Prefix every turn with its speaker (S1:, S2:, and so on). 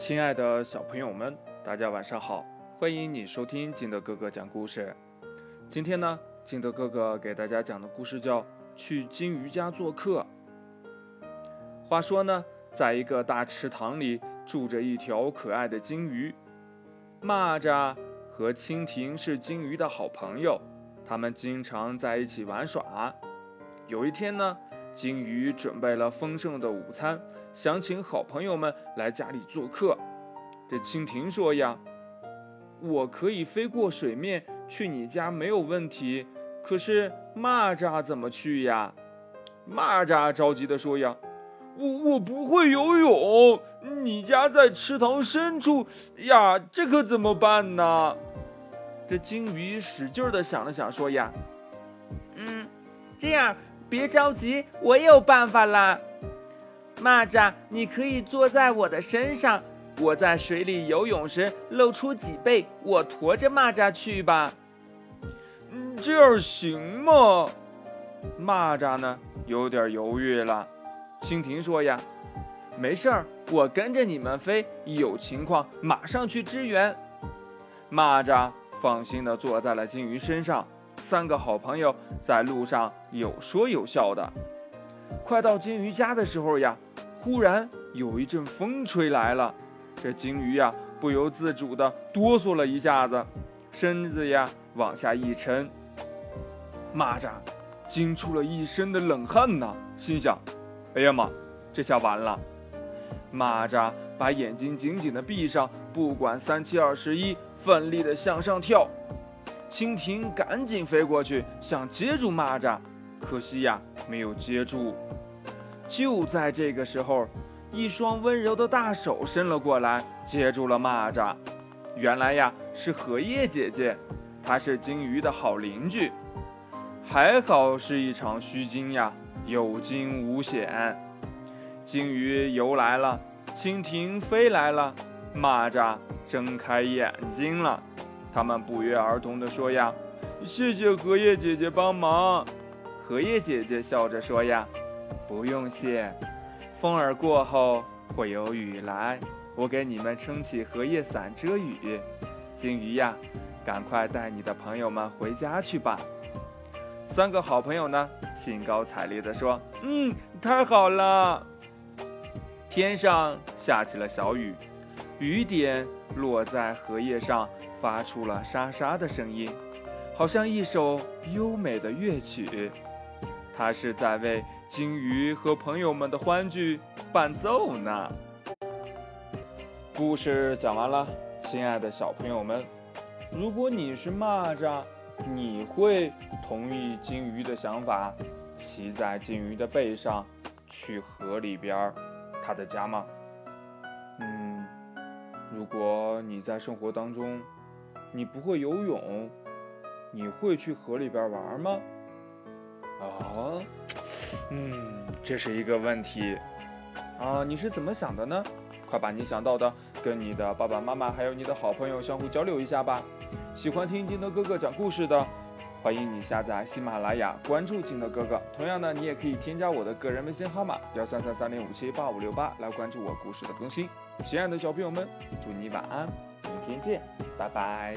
S1: 亲爱的小朋友们，大家晚上好！欢迎你收听金德哥哥讲故事。今天呢，金德哥哥给大家讲的故事叫《去金鱼家做客》。话说呢，在一个大池塘里住着一条可爱的金鱼，蚂蚱和蜻蜓是金鱼的好朋友，他们经常在一起玩耍。有一天呢，金鱼准备了丰盛的午餐。想请好朋友们来家里做客。这蜻蜓说呀：“我可以飞过水面去你家没有问题，可是蚂蚱怎么去呀？”蚂蚱着急地说呀：“我我不会游泳，你家在池塘深处呀，这可怎么办呢？”这金鱼使劲地想了想，说呀：“
S2: 嗯，这样别着急，我有办法啦。”蚂蚱，你可以坐在我的身上，我在水里游泳时露出脊背，我驮着蚂蚱去吧。
S1: 嗯，这样行吗？蚂蚱呢，有点犹豫了。蜻蜓说呀：“
S2: 没事儿，我跟着你们飞，有情况马上去支援。”
S1: 蚂蚱放心地坐在了金鱼身上，三个好朋友在路上有说有笑的。快到金鱼家的时候呀。忽然有一阵风吹来了，这金鱼呀不由自主地哆嗦了一下子，身子呀往下一沉。蚂蚱惊出了一身的冷汗呐，心想：“哎呀妈，这下完了！”蚂蚱把眼睛紧紧地闭上，不管三七二十一，奋力地向上跳。蜻蜓赶紧飞过去想接住蚂蚱，可惜呀没有接住。就在这个时候，一双温柔的大手伸了过来，接住了蚂蚱。原来呀，是荷叶姐姐，她是金鱼的好邻居。还好是一场虚惊呀，有惊无险。金鱼游来了，蜻蜓飞来了，蚂蚱睁开眼睛了。他们不约而同地说呀：“谢谢荷叶姐姐帮忙。”荷叶姐姐笑着说呀。不用谢，风儿过后会有雨来，我给你们撑起荷叶伞遮雨。金鱼呀，赶快带你的朋友们回家去吧。三个好朋友呢，兴高采烈地说：“嗯，太好了！”天上下起了小雨，雨点落在荷叶上，发出了沙沙的声音，好像一首优美的乐曲。它是在为。金鱼和朋友们的欢聚伴奏呢。故事讲完了，亲爱的小朋友们，如果你是蚂蚱，你会同意金鱼的想法，骑在金鱼的背上去河里边它的家吗？嗯，如果你在生活当中你不会游泳，你会去河里边玩吗？哦？嗯，这是一个问题啊！你是怎么想的呢？快把你想到的跟你的爸爸妈妈还有你的好朋友相互交流一下吧。喜欢听金德哥哥讲故事的，欢迎你下载喜马拉雅，关注金德哥哥。同样呢，你也可以添加我的个人微信号码幺三三三零五七八五六八来关注我故事的更新。亲爱的小朋友们，祝你晚安，明天见，拜拜。